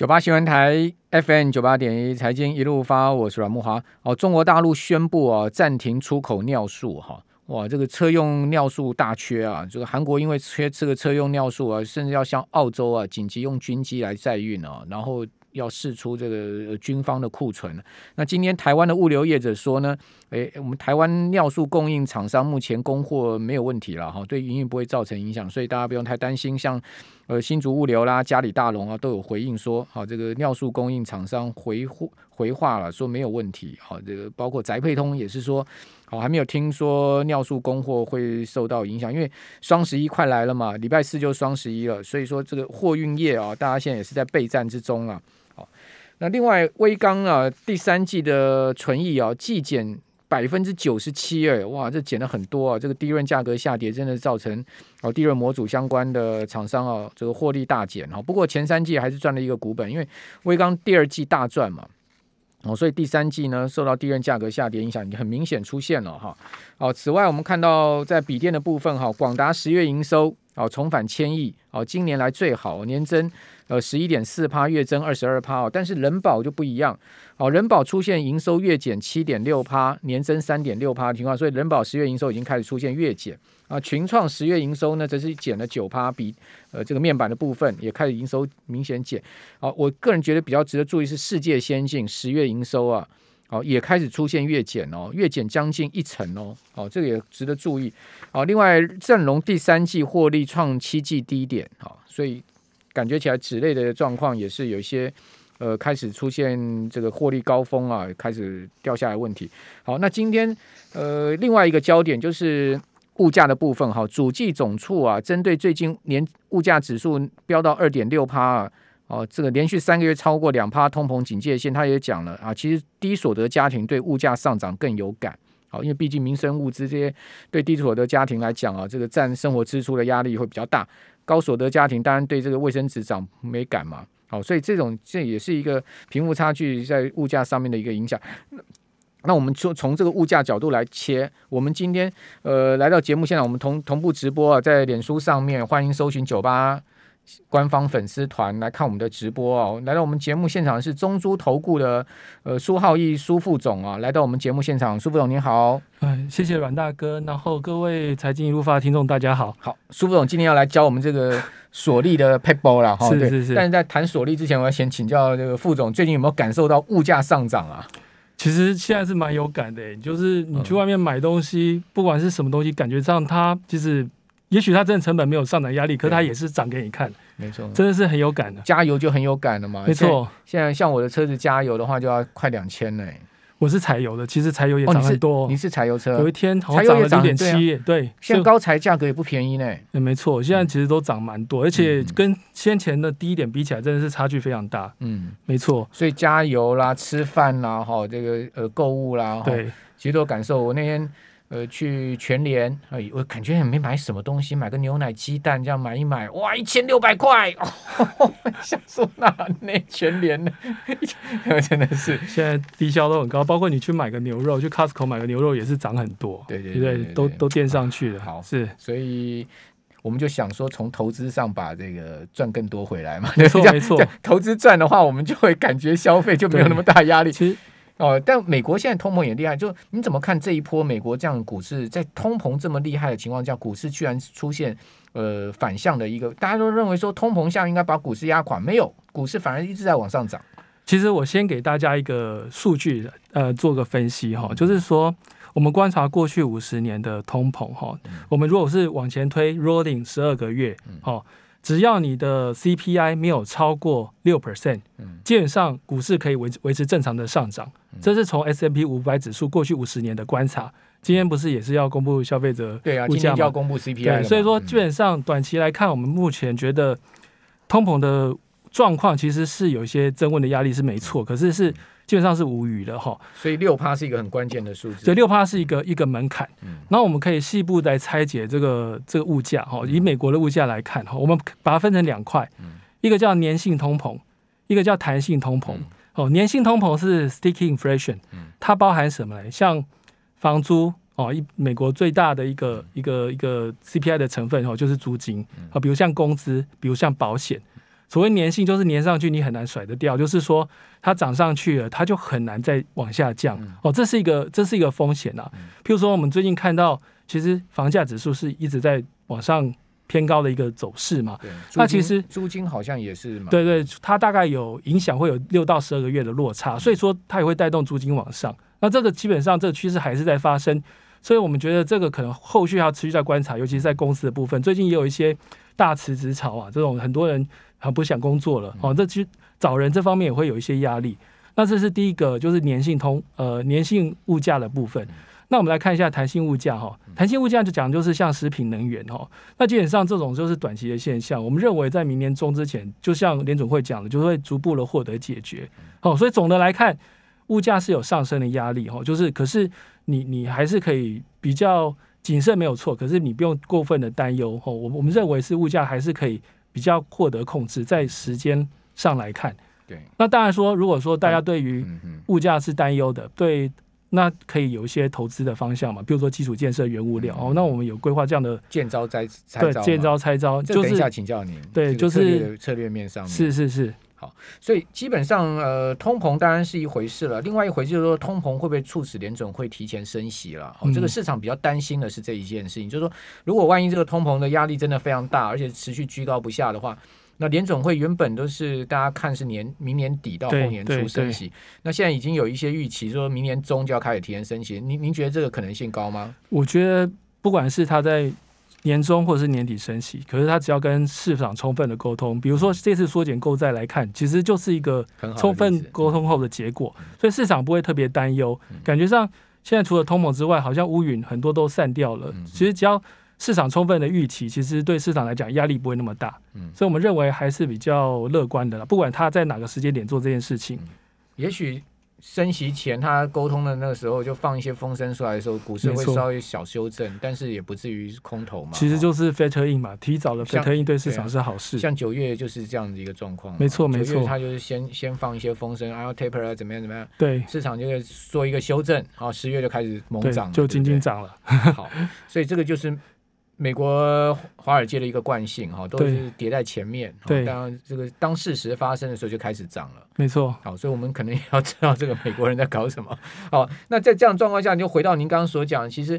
九八新闻台 FM 九八点一财经一路发，我是阮慕华。哦，中国大陆宣布啊，暂停出口尿素哈，哇，这个车用尿素大缺啊，这个韩国因为缺这个车用尿素啊，甚至要向澳洲啊紧急用军机来载运啊，然后。要试出这个军方的库存。那今天台湾的物流业者说呢，诶，我们台湾尿素供应厂商目前供货没有问题了哈，对营运不会造成影响，所以大家不用太担心。像呃新竹物流啦、嘉里大龙啊都有回应说，好，这个尿素供应厂商回回话了，说没有问题。好，这个包括宅配通也是说。好，还没有听说尿素供货会受到影响，因为双十一快来了嘛，礼拜四就双十一了，所以说这个货运业啊，大家现在也是在备战之中啊。好，那另外威刚啊，第三季的纯益啊，季减百分之九十七，哎，哇，这减了很多啊，这个低润价格下跌，真的造成哦，低润模组相关的厂商啊，这个获利大减哦。不过前三季还是赚了一个股本，因为威刚第二季大赚嘛。哦，所以第三季呢，受到低润价格下跌影响，很明显出现了哈。哦，此外我们看到在笔电的部分哈，广达十月营收哦重返千亿哦，今年来最好，年增呃十一点四趴，月增二十二趴哦。但是人保就不一样哦，人保出现营收月减七点六趴，年增三点六趴的情况，所以人保十月营收已经开始出现月减。啊，群创十月营收呢，则是减了九趴，比呃这个面板的部分也开始营收明显减。好，我个人觉得比较值得注意是世界先进十月营收啊，好也开始出现月减哦，月减将近一成哦，好这个也值得注意。好，另外正隆第三季获利创七季低点，哈，所以感觉起来纸类的状况也是有一些呃开始出现这个获利高峰啊，开始掉下来问题。好，那今天呃另外一个焦点就是。物价的部分哈，主计总处啊，针对最近年物价指数飙到二点六趴啊，哦，这个连续三个月超过两趴通膨警戒线，他也讲了啊，其实低所得家庭对物价上涨更有感，好，因为毕竟民生物资这些对低所得家庭来讲啊，这个占生活支出的压力会比较大，高所得家庭当然对这个卫生纸涨没感嘛，好，所以这种这也是一个贫富差距在物价上面的一个影响。那我们就从这个物价角度来切。我们今天呃来到节目现场，我们同同步直播啊，在脸书上面欢迎搜寻九八官方粉丝团来看我们的直播哦。来到我们节目现场是中珠投顾的呃苏浩义苏副总啊，来到我们节目现场，苏副总您好。嗯，谢谢阮大哥。然后各位财经一路发的听众大家好。好，苏副总今天要来教我们这个锁利的撇步了哈。是是是。但是在谈锁利之前，我要先请教这个副总，最近有没有感受到物价上涨啊？其实现在是蛮有感的，就是你去外面买东西，嗯、不管是什么东西，感觉上它其实，也许它真的成本没有上涨压力，可是它也是涨给你看，没错，真的是很有感的。加油就很有感了嘛，没错。现在像我的车子加油的话，就要快两千呢。我是柴油的，其实柴油也涨很多。哦，你是柴油车，有一天好像涨了零点七，对。现在高柴价格也不便宜呢。也，没错，现在其实都涨蛮多，而且跟先前的低一点比起来，真的是差距非常大。嗯，没错。所以加油啦、吃饭啦、哈这个呃购物啦，对，其实都有感受。我那天。呃，去全联，哎，我感觉也没买什么东西，买个牛奶、鸡蛋这样买一买，哇，一千六百块，哦，想说那那全联呢，真的是。现在低消都很高，包括你去买个牛肉，去 Costco 买个牛肉也是涨很多，对对对，对，对，对，都都垫上去了。好，是，所以我们就想说，从投资上把这个赚更多回来嘛，没错没错，投资赚的话，我们就会感觉消费就没有那么大压力。其实。哦，但美国现在通膨也厉害，就你怎么看这一波美国这样的股市，在通膨这么厉害的情况下，股市居然出现呃反向的一个，大家都认为说通膨下应该把股市压垮，没有，股市反而一直在往上涨。其实我先给大家一个数据，呃，做个分析哈，就是说我们观察过去五十年的通膨哈，我们如果是往前推 rolling 十二个月，哦。只要你的 CPI 没有超过六 percent，基本上股市可以维维持正常的上涨。这是从 S&P 五百指数过去五十年的观察。今天不是也是要公布消费者？对啊，今天就要公布 CPI。对，所以说基本上短期来看，我们目前觉得通膨的状况其实是有一些增温的压力是没错，可是是。基本上是无语的哈，所以六趴是一个很关键的数字。对六趴是一个一个门槛。嗯，那我们可以细部来拆解这个这个物价哈。以美国的物价来看哈，我们把它分成两块，一个叫粘性通膨，一个叫弹性通膨。哦，粘性通膨是 sticky inflation，它包含什么呢？像房租哦，一美国最大的一个一个一个 CPI 的成分哦，就是租金啊，比如像工资，比如像保险。所谓粘性就是粘上去你很难甩得掉，就是说它涨上去了，它就很难再往下降。嗯、哦，这是一个这是一个风险啊。譬如说我们最近看到，其实房价指数是一直在往上偏高的一个走势嘛。那其实租金好像也是嘛。对对，它大概有影响，会有六到十二个月的落差，所以说它也会带动租金往上。那这个基本上这个趋势还是在发生，所以我们觉得这个可能后续要持续在观察，尤其是在公司的部分，最近也有一些大辞职潮啊，这种很多人。很不想工作了哦，这其实找人这方面也会有一些压力。那这是第一个，就是粘性通呃粘性物价的部分。那我们来看一下弹性物价哈，弹性物价就讲就是像食品能源哈。那基本上这种就是短期的现象，我们认为在明年中之前，就像联总会讲的，就会逐步的获得解决。哦，所以总的来看，物价是有上升的压力哈，就是可是你你还是可以比较谨慎没有错，可是你不用过分的担忧哦。我我们认为是物价还是可以。比较获得控制，在时间上来看，对，那当然说，如果说大家对于物价是担忧的，对，那可以有一些投资的方向嘛，比如说基础建设、原物料哦，那我们有规划这样的见招拆拆对，见招拆招，就是等一下请教您，对，就是策略面上面。是是是。好，所以基本上，呃，通膨当然是一回事了。另外一回事就是说，通膨会不会促使联总会提前升息了？哦，这个市场比较担心的是这一件事情，嗯、就是说，如果万一这个通膨的压力真的非常大，而且持续居高不下的话，那联总会原本都是大家看是年明年底到后年初升息，那现在已经有一些预期，说明年中就要开始提前升息。您您觉得这个可能性高吗？我觉得不管是他在。年中或者是年底升息，可是他只要跟市场充分的沟通，比如说这次缩减购债来看，其实就是一个充分沟通后的结果，所以市场不会特别担忧。感觉上现在除了通膨之外，好像乌云很多都散掉了。其实只要市场充分的预期，其实对市场来讲压力不会那么大。所以我们认为还是比较乐观的啦。不管他在哪个时间点做这件事情，也许。升息前，他沟通的那个时候就放一些风声出来的时候，股市会稍微小修正，但是也不至于空头嘛。其实就是 factor in 嘛，提早了 factor in 对市场是好事。像九月就是这样的一个状况。没错没错，他就是先先放一些风声，然后 taper 啊怎么样怎么样。对，市场就会做一个修正，然后十月就开始猛涨，就紧紧涨了。好，所以这个就是。美国华尔街的一个惯性哈，都是跌在前面。对，当然这个当事实发生的时候就开始涨了。没错。好，所以我们可能也要知道这个美国人在搞什么。好，那在这样状况下，你就回到您刚刚所讲，其实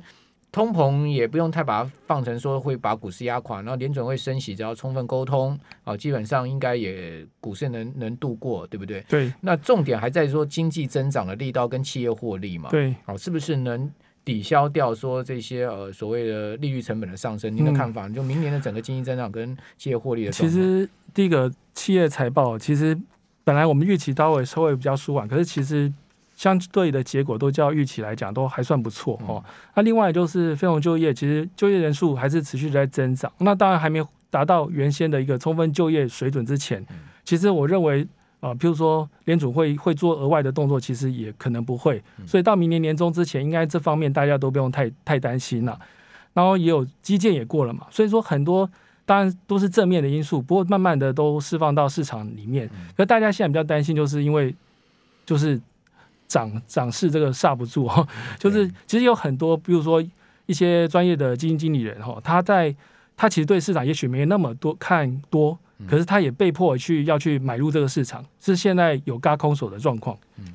通膨也不用太把它放成说会把股市压垮，然后联准会升息，只要充分沟通，啊，基本上应该也股市能能度过，对不对？对。那重点还在说经济增长的力道跟企业获利嘛？对。好，是不是能？抵消掉说这些呃所谓的利率成本的上升，您的看法？就明年的整个经济增长跟企业获利的。其实第一个企业财报，其实本来我们预期稍微稍微比较舒缓，可是其实相对的结果都较预期来讲都还算不错哦。那另外就是非农就业，其实就业人数还是持续在增长。那当然还没达到原先的一个充分就业水准之前，其实我认为。啊，譬如说联储会会做额外的动作，其实也可能不会，所以到明年年中之前，应该这方面大家都不用太太担心了。然后也有基建也过了嘛，所以说很多当然都是正面的因素，不过慢慢的都释放到市场里面。可大家现在比较担心，就是因为就是涨涨势这个刹不住，就是其实有很多，比如说一些专业的基金经理人哈，他在他其实对市场也许没那么多看多。可是他也被迫去要去买入这个市场，是现在有嘎空手的状况。嗯，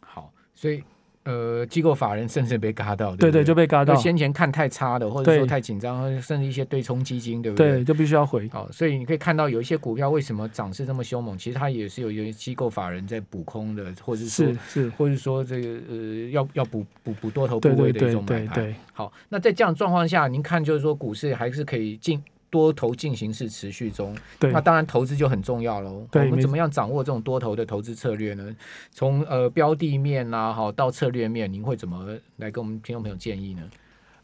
好，所以呃，机构法人甚至被嘎到，对，对对，就被嘎到。先前看太差的，或者说太紧张，甚至一些对冲基金，对不对？对，就必须要回。好，所以你可以看到有一些股票为什么涨势这么凶猛，其实它也是有一些机构法人在补空的，或者是，是或者说这个呃，要要补补补多头部位的一种买盘。好，那在这样状况下，您看就是说股市还是可以进。多头进行式持续中，对，那当然投资就很重要喽。我们怎么样掌握这种多头的投资策略呢？从呃标的面呐、啊，好到策略面，您会怎么来跟我们听众朋友建议呢？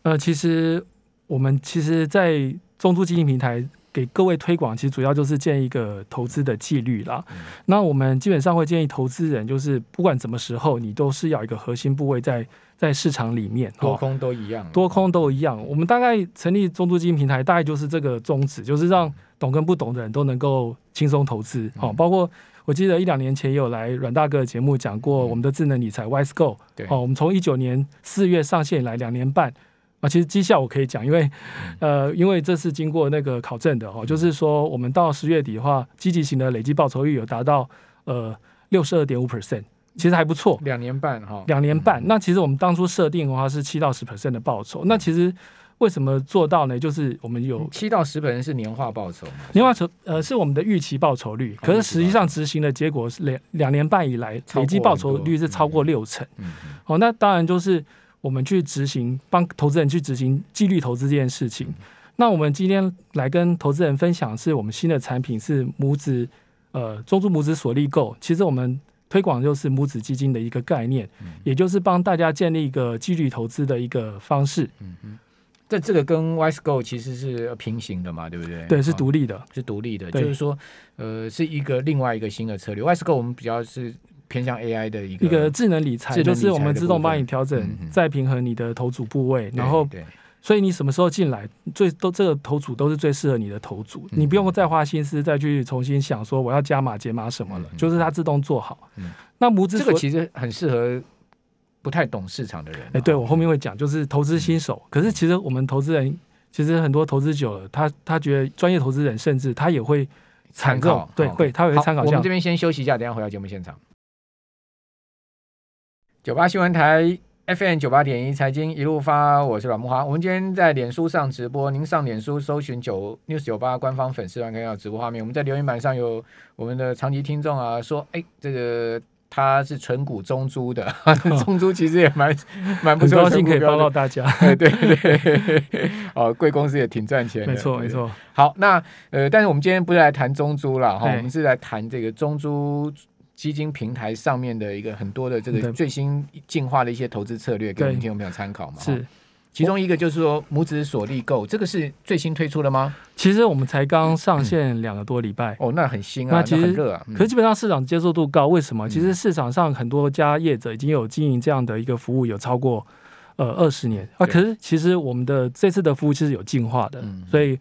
呃，其实我们其实，在中租基金平台给各位推广，其实主要就是建一个投资的纪律啦。嗯、那我们基本上会建议投资人，就是不管什么时候，你都是要一个核心部位在。在市场里面，多空都一样，多空都一样。我们大概成立中租基金平台，大概就是这个宗旨，就是让懂跟不懂的人都能够轻松投资。好，包括我记得一两年前也有来阮大哥的节目讲过我们的智能理财 Wise Go。对，哦，我们从一九年四月上线以来两年半，啊，其实绩效我可以讲，因为呃，因为这是经过那个考证的哦，就是说我们到十月底的话，积极型的累计报酬率有达到呃六十二点五 percent，其实还不错。两年半哈，两年半。那其实我们当初设定的话是七到十 percent 的报酬，那其实。为什么做到呢？就是我们有七到十%是年化报酬，年化酬呃是我们的预期报酬率，可是实际上执行的结果是两两年半以来累计报酬率是超过六成。嗯，哦，那当然就是我们去执行，帮投资人去执行纪律投资这件事情。那我们今天来跟投资人分享，是我们新的产品是母子呃中珠母子锁利购。其实我们推广就是母子基金的一个概念，也就是帮大家建立一个纪律投资的一个方式。嗯嗯这这个跟 WISEGO 其实是平行的嘛，对不对？对，是独立的，哦、是独立的。就是说，呃，是一个另外一个新的策略。WISEGO 我们比较是偏向 AI 的一个一个智能理财，就是我们自动帮你调整、再平衡你的投组部位，嗯、然后，所以你什么时候进来，最都这个投组都是最适合你的投组，嗯、你不用再花心思再去重新想说我要加码减码什么了，嗯、就是它自动做好。嗯、那母子这个其实很适合。不太懂市场的人，哎，对，我后面会讲，就是投资新手。可是其实我们投资人，其实很多投资久了，他他觉得专业投资人，甚至他也会参考，对，会他会参考。我们这边先休息一下，等下回到节目现场。九八新闻台 FM 九八点一财经一路发，我是阮木华。我们今天在脸书上直播，您上脸书搜寻九 News 九八官方粉丝团看到直播画面。我们在留言板上有我们的长期听众啊，说，哎，这个。他是纯股中珠的，中珠其实也蛮蛮不错，高兴可以帮到大家。对对对，哦，贵公司也挺赚钱的，没错没错。好，那呃，但是我们今天不是来谈中珠了哈，我们是来谈这个中租基金平台上面的一个很多的这个最新进化的一些投资策略，给我们听众朋友参考嘛。是。其中一个就是说母子锁利购，这个是最新推出的吗？其实我们才刚上线两个多礼拜，哦，那很新啊，那其实很热啊。可是基本上市场接受度高，为什么？其实市场上很多家业者已经有经营这样的一个服务，有超过呃二十年啊。可是其实我们的这次的服务其实有进化的，所以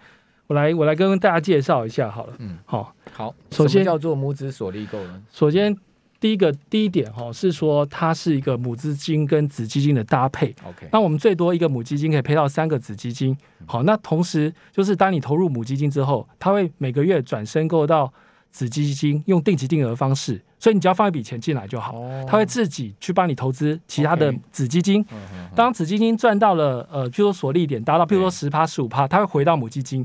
我来我来跟大家介绍一下好了。嗯，好，好，首先叫做母子锁利购呢，首先。第一个第一点哈是说它是一个母基金跟子基金的搭配。OK，那我们最多一个母基金可以配到三个子基金。好，那同时就是当你投入母基金之后，它会每个月转申购到子基金，用定期定额方式，所以你只要放一笔钱进来就好，它会自己去帮你投资其他的子基金。当子基金赚到了呃，譬如说锁利点达到譬如说十趴十五趴，它会回到母基金。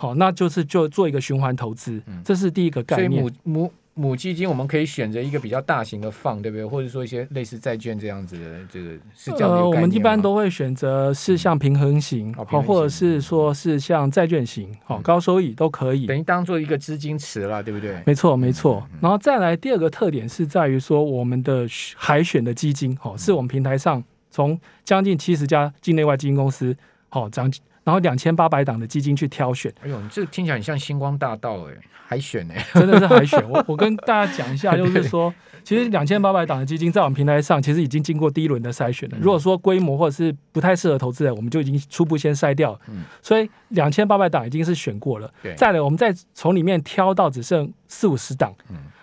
好，那就是就做一个循环投资，这是第一个概念。母母母基金我们可以选择一个比较大型的放，对不对？或者说一些类似债券这样子的，这个是这样我们一般都会选择是像平衡型，好、嗯，或者是说是像债券型，好、嗯，高收益都可以。等于当做一个资金池了，对不对？没错，没错。然后再来第二个特点是在于说，我们的海选的基金，好，是我们平台上从将近七十家境内外基金公司，好，涨。然后两千八百档的基金去挑选，哎呦，你这听起来很像星光大道哎，海选哎，真的是海选。我我跟大家讲一下，就是说，其实两千八百档的基金在我们平台上，其实已经经过第一轮的筛选了。如果说规模或者是不太适合投资人，我们就已经初步先筛掉嗯。所以两千八百档已经是选过了。再来，我们再从里面挑到只剩四五十档，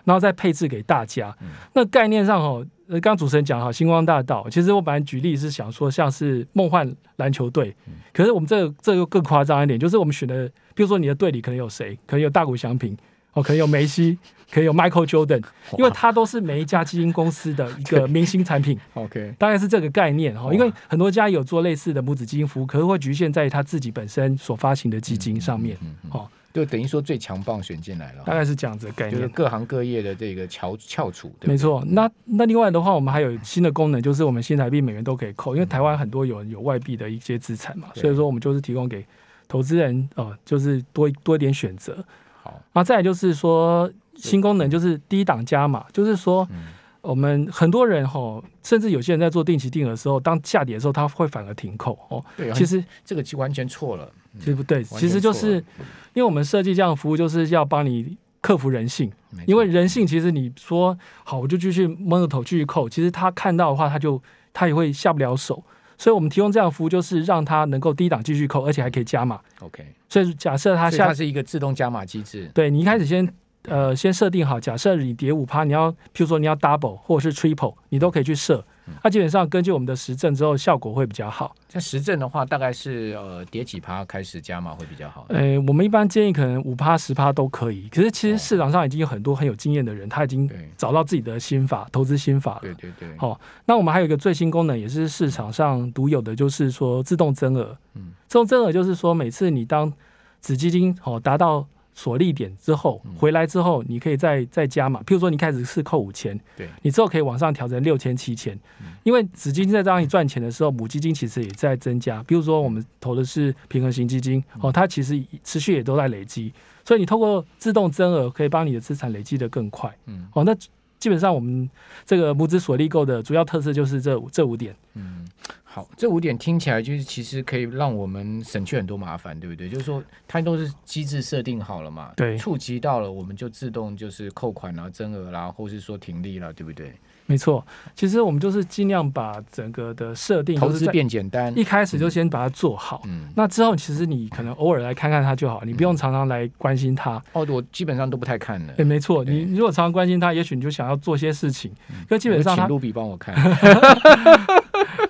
然后再配置给大家。那概念上哦。呃，刚主持人讲哈，星光大道，其实我本来举例是想说，像是梦幻篮球队，可是我们这个、这个更夸张一点，就是我们选的，比如说你的队里可能有谁，可能有大谷翔平，哦，可能有梅西，可能有 Michael Jordan，因为它都是每一家基金公司的 一个明星产品。OK，大概是这个概念哈，因为很多家有做类似的母子基金服务，可是会局限在于他自己本身所发行的基金上面，哦。就等于说最强棒选进来了，大概是这样子的概念，就是各行各业的这个翘翘楚。没错，那那另外的话，我们还有新的功能，就是我们新台币美元都可以扣，因为台湾很多有有外币的一些资产嘛，所以说我们就是提供给投资人，呃，就是多多一点选择。好，那再来就是说新功能就是低档加码，就是说我们很多人哈，甚至有些人在做定期定额的时候，当下跌的时候，他会反而停扣哦。对，其实这个完全错了。其实不对，其实就是因为我们设计这样的服务，就是要帮你克服人性。因为人性其实你说好，我就继续蒙着头继续扣，其实他看到的话，他就他也会下不了手。所以我们提供这样的服务，就是让他能够低档继续扣，而且还可以加码。OK，所以假设他下，它是一个自动加码机制。对，你一开始先呃先设定好，假设你跌五趴，你要譬如说你要 double 或者是 triple，你都可以去设。那、嗯、基本上根据我们的实证之后，效果会比较好。像实证的话，大概是呃跌几趴开始加码会比较好。呃，我们一般建议可能五趴十趴都可以。可是其实市场上已经有很多很有经验的人，他已经找到自己的心法，投资心法了。对对对。好、哦，那我们还有一个最新功能，也是市场上独有的，就是说自动增额。嗯，自动增额就是说每次你当子基金哦达到。锁利点之后回来之后，你可以再再加嘛。譬如说，你开始是扣五千，对，你之后可以往上调成六千、七千。因为子基金在让你赚钱的时候，母基金其实也在增加。比如说，我们投的是平衡型基金，哦，它其实持续也都在累积。所以你透过自动增额，可以帮你的资产累积的更快。嗯，哦，那基本上我们这个母子所立购的主要特色就是这这五点。嗯。好，这五点听起来就是其实可以让我们省去很多麻烦，对不对？就是说它都是机制设定好了嘛，对，触及到了我们就自动就是扣款啦、增额啦，或是说停利啦，对不对？没错，其实我们就是尽量把整个的设定投资变简单，一开始就先把它做好。嗯，那之后其实你可能偶尔来看看它就好，你不用常常来关心它。哦，我基本上都不太看了。对，没错，你如果常常关心它，也许你就想要做些事情。那基本上，请卢比帮我看。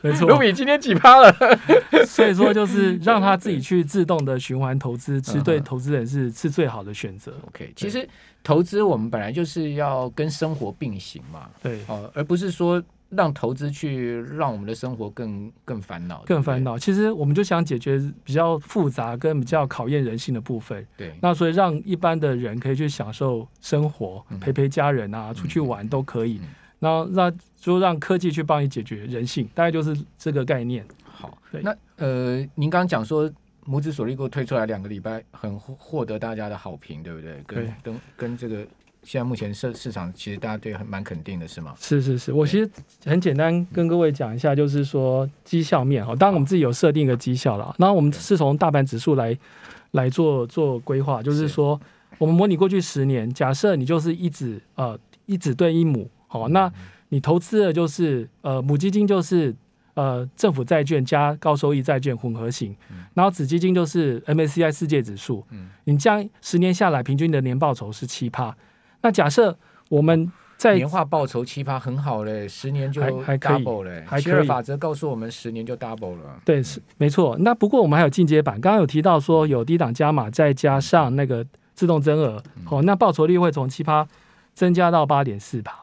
没错，卢比今天几趴了？所以说就是让他自己去自动的循环投资，其实对投资人是是最好的选择。OK，其实投资我们本来就是要跟生活并行嘛，对，哦，而不是说让投资去让我们的生活更更烦恼，更烦恼。其实我们就想解决比较复杂跟比较考验人性的部分。对，那所以让一般的人可以去享受生活，陪陪家人啊，出去玩都可以。那让就让科技去帮你解决人性，大概就是这个概念。好，对，那呃，您刚刚讲说母子锁利购推出来两个礼拜，很获得大家的好评，对不对？跟对跟跟这个现在目前市市场其实大家对很蛮肯定的，是吗？是是是，我其实很简单跟各位讲一下，就是说绩效面哈，当然我们自己有设定一个绩效了，然后我们是从大盘指数来来做做规划，就是说我们模拟过去十年，假设你就是一子呃一子对一母。好，那你投资的就是呃母基金就是呃政府债券加高收益债券混合型，然后子基金就是 MSCI 世界指数，嗯你这样十年下来平均的年报酬是七趴。那假设我们在年化报酬七趴很好嘞，十年就 double 嘞，还可以。法则告诉我们十年就 double 了。对，是没错。那不过我们还有进阶版，刚刚有提到说有低档加码，再加上那个自动增额，哦，那报酬率会从七趴增加到八点四趴。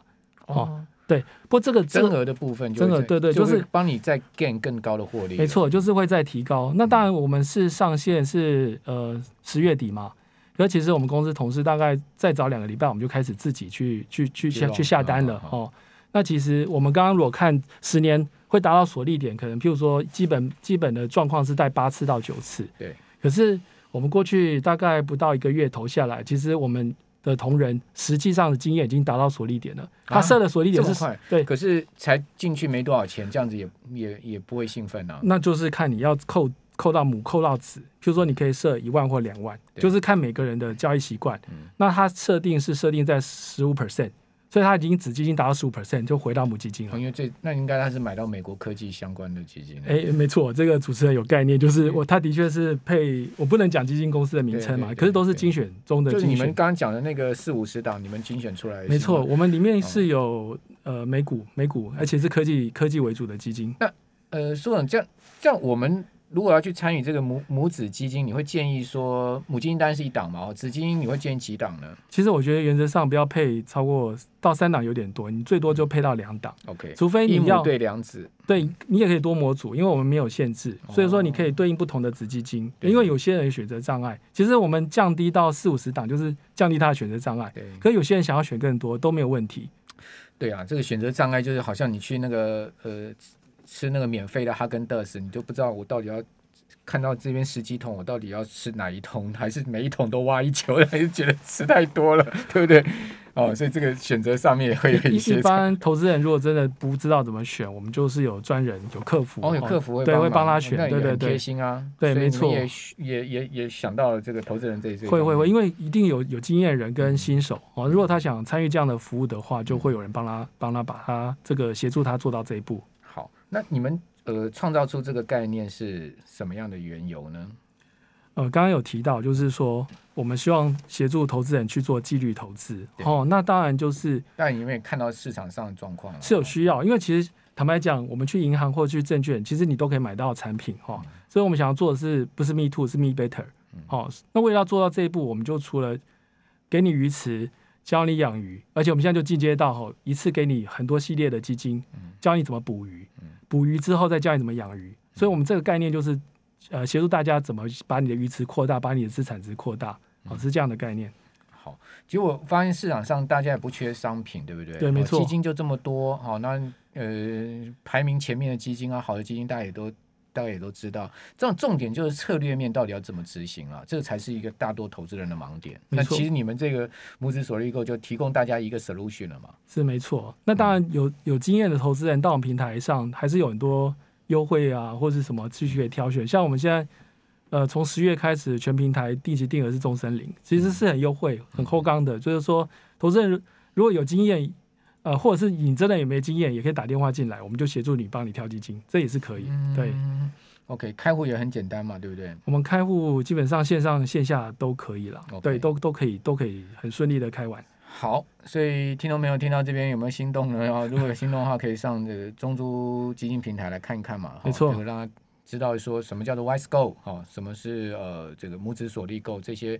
哦，对，不过这个增额的部分，增额对对，就是帮你再 gain 更高的获利。没错，就是会再提高。那当然，我们是上线是呃十月底嘛，可是其实我们公司同事大概再早两个礼拜，我们就开始自己去去去下去下单了哦。那其实我们刚刚如果看十年会达到锁利点，可能譬如说基本基本的状况是在八次到九次。对，可是我们过去大概不到一个月投下来，其实我们。的同仁实际上的经验已经达到锁利点了，他设的锁利点是、啊、快，对，可是才进去没多少钱，这样子也也也不会兴奋啊。那就是看你要扣扣到母扣到子，就是说你可以设一万或两万，就是看每个人的交易习惯。嗯、那他设定是设定在十五 percent。所以他已经子基金达到十五 percent 就回到母基金了。因为这那应该他是买到美国科技相关的基金。哎，没错，这个主持人有概念，就是我他的确是配，我不能讲基金公司的名称嘛，可是都是精选中的精选。就是你们刚刚讲的那个四五十档，你们精选出来。没错，我们里面是有呃美股美股，而且是科技科技为主的基金。那呃，苏总，这样这样我们。如果要去参与这个母母子基金，你会建议说母基金单是一档吗？子基金你会建议几档呢？其实我觉得原则上不要配超过到三档有点多，你最多就配到两档。OK，除非你要对两子，对你也可以多模组，因为我们没有限制，所以说你可以对应不同的子基金。哦、因为有些人选择障碍，其实我们降低到四五十档就是降低他的选择障碍。对，可有些人想要选更多都没有问题。对啊，这个选择障碍就是好像你去那个呃。吃那个免费的哈根达斯，你就不知道我到底要看到这边十几桶，我到底要吃哪一桶，还是每一桶都挖一球，还是觉得吃太多了，对不对？哦，所以这个选择上面也会有一些。一般投资人如果真的不知道怎么选，我们就是有专人有客服，哦，有客服会对会帮他选，对对对，贴心啊，对，没错，也也也也想到了这个投资人这一这会会会，因为一定有有经验人跟新手哦，如果他想参与这样的服务的话，就会有人帮他帮他把他这个协助他做到这一步。好，那你们。呃，创造出这个概念是什么样的缘由呢？呃，刚刚有提到，就是说我们希望协助投资人去做纪律投资。哦，那当然就是，但你有没有看到市场上的状况？是有需要，因为其实坦白讲，我们去银行或去证券，其实你都可以买到产品哈。所以我们想要做的是不是 me too，是 me better。好，那为了要做到这一步，我们就除了给你鱼池，教你养鱼，而且我们现在就进阶到哈，一次给你很多系列的基金，教你怎么捕鱼，捕鱼之后再教你怎么养鱼。所以我们这个概念就是，呃，协助大家怎么把你的鱼池扩大，把你的资产值扩大，好，是这样的概念。好，结果发现市场上大家也不缺商品，对不对？对，没错。基金就这么多，好，那呃，排名前面的基金啊，好的基金大家也都。大家也都知道，这种重点就是策略面到底要怎么执行啊，这个才是一个大多投资人的盲点。那其实你们这个母子所立购就提供大家一个 solution 了嘛？是没错。那当然有有经验的投资人到我们平台上，还是有很多优惠啊，或者什么继续可以挑选。像我们现在，呃，从十月开始，全平台定期定额是终身零，其实是很优惠、很厚刚的。就是说，投资人如果有经验。呃，或者是你真的也没经验，也可以打电话进来，我们就协助你帮你挑基金，这也是可以。嗯、对，OK，开户也很简单嘛，对不对？我们开户基本上线上线下都可以了.对，都都可以，都可以很顺利的开完。好，所以听众朋友听到这边有没有心动呢？如果有心动的话，可以上这个中珠基金平台来看一看嘛。没错，这个让他知道说什么叫做 WISE-GO 哈，什么是呃这个母子锁利购这些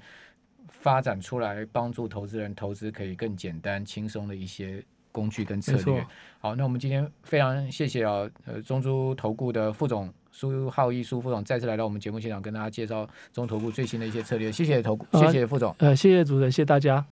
发展出来帮助投资人投资可以更简单轻松的一些。工具跟策略，好，那我们今天非常谢谢啊，呃，中珠投顾的副总苏浩一苏副总再次来到我们节目现场，跟大家介绍中投顾最新的一些策略，谢谢投顾，谢谢副总，呃，谢谢主持人，谢谢大家。